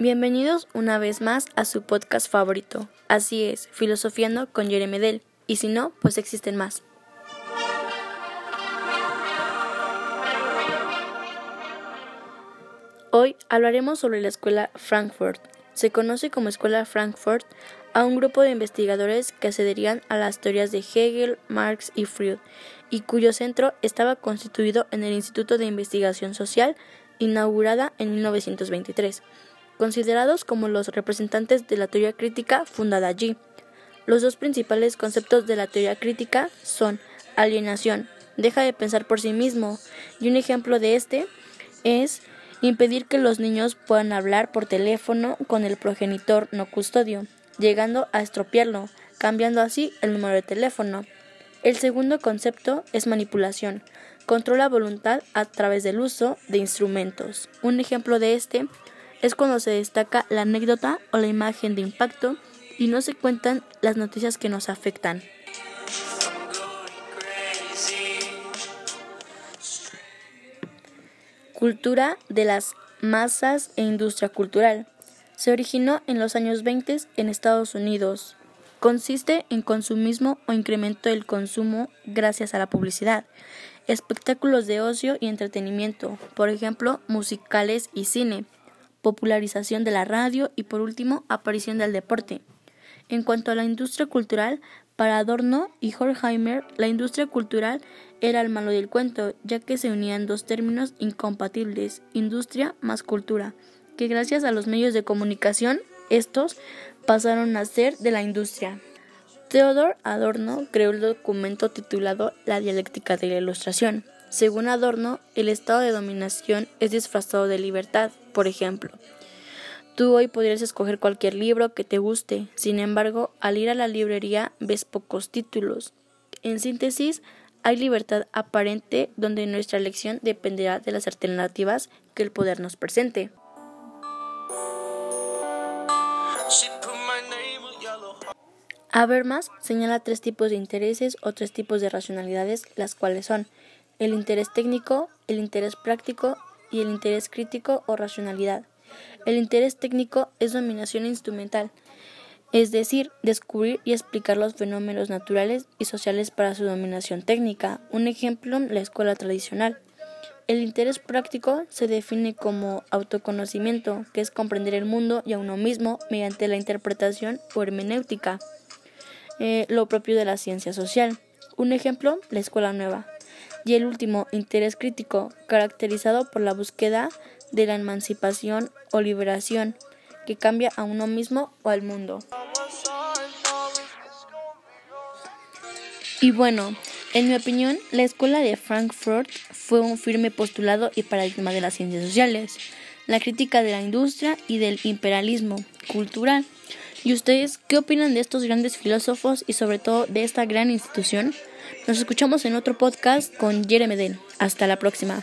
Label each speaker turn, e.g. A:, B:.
A: Bienvenidos una vez más a su podcast favorito. Así es, Filosofiando con Jeremedel. Y si no, pues existen más. Hoy hablaremos sobre la escuela Frankfurt. Se conoce como Escuela Frankfurt a un grupo de investigadores que accederían a las teorías de Hegel, Marx y Freud, y cuyo centro estaba constituido en el Instituto de Investigación Social, inaugurada en 1923, considerados como los representantes de la teoría crítica fundada allí. Los dos principales conceptos de la teoría crítica son alienación, deja de pensar por sí mismo, y un ejemplo de este es impedir que los niños puedan hablar por teléfono con el progenitor no custodio, llegando a estropearlo, cambiando así el número de teléfono. El segundo concepto es manipulación, controla voluntad a través del uso de instrumentos. Un ejemplo de este es cuando se destaca la anécdota o la imagen de impacto y no se cuentan las noticias que nos afectan. Cultura de las masas e industria cultural. Se originó en los años 20 en Estados Unidos. Consiste en consumismo o incremento del consumo gracias a la publicidad, espectáculos de ocio y entretenimiento, por ejemplo, musicales y cine, popularización de la radio y por último, aparición del deporte. En cuanto a la industria cultural, para Adorno y Horkheimer, la industria cultural era el malo del cuento, ya que se unían dos términos incompatibles, industria más cultura, que gracias a los medios de comunicación, estos pasaron a ser de la industria. Theodor Adorno creó el documento titulado La dialéctica de la ilustración. Según Adorno, el estado de dominación es disfrazado de libertad, por ejemplo. Tú hoy podrías escoger cualquier libro que te guste, sin embargo, al ir a la librería ves pocos títulos. En síntesis, hay libertad aparente donde nuestra elección dependerá de las alternativas que el poder nos presente. Habermas señala tres tipos de intereses o tres tipos de racionalidades, las cuales son el interés técnico, el interés práctico y el interés crítico o racionalidad. El interés técnico es dominación instrumental, es decir, descubrir y explicar los fenómenos naturales y sociales para su dominación técnica. Un ejemplo, la escuela tradicional. El interés práctico se define como autoconocimiento, que es comprender el mundo y a uno mismo mediante la interpretación o hermenéutica, eh, lo propio de la ciencia social. Un ejemplo, la escuela nueva. Y el último, interés crítico, caracterizado por la búsqueda de la emancipación o liberación que cambia a uno mismo o al mundo. Y bueno, en mi opinión, la escuela de Frankfurt fue un firme postulado y paradigma de las ciencias sociales, la crítica de la industria y del imperialismo cultural. ¿Y ustedes qué opinan de estos grandes filósofos y sobre todo de esta gran institución? Nos escuchamos en otro podcast con Jeremy Hasta la próxima.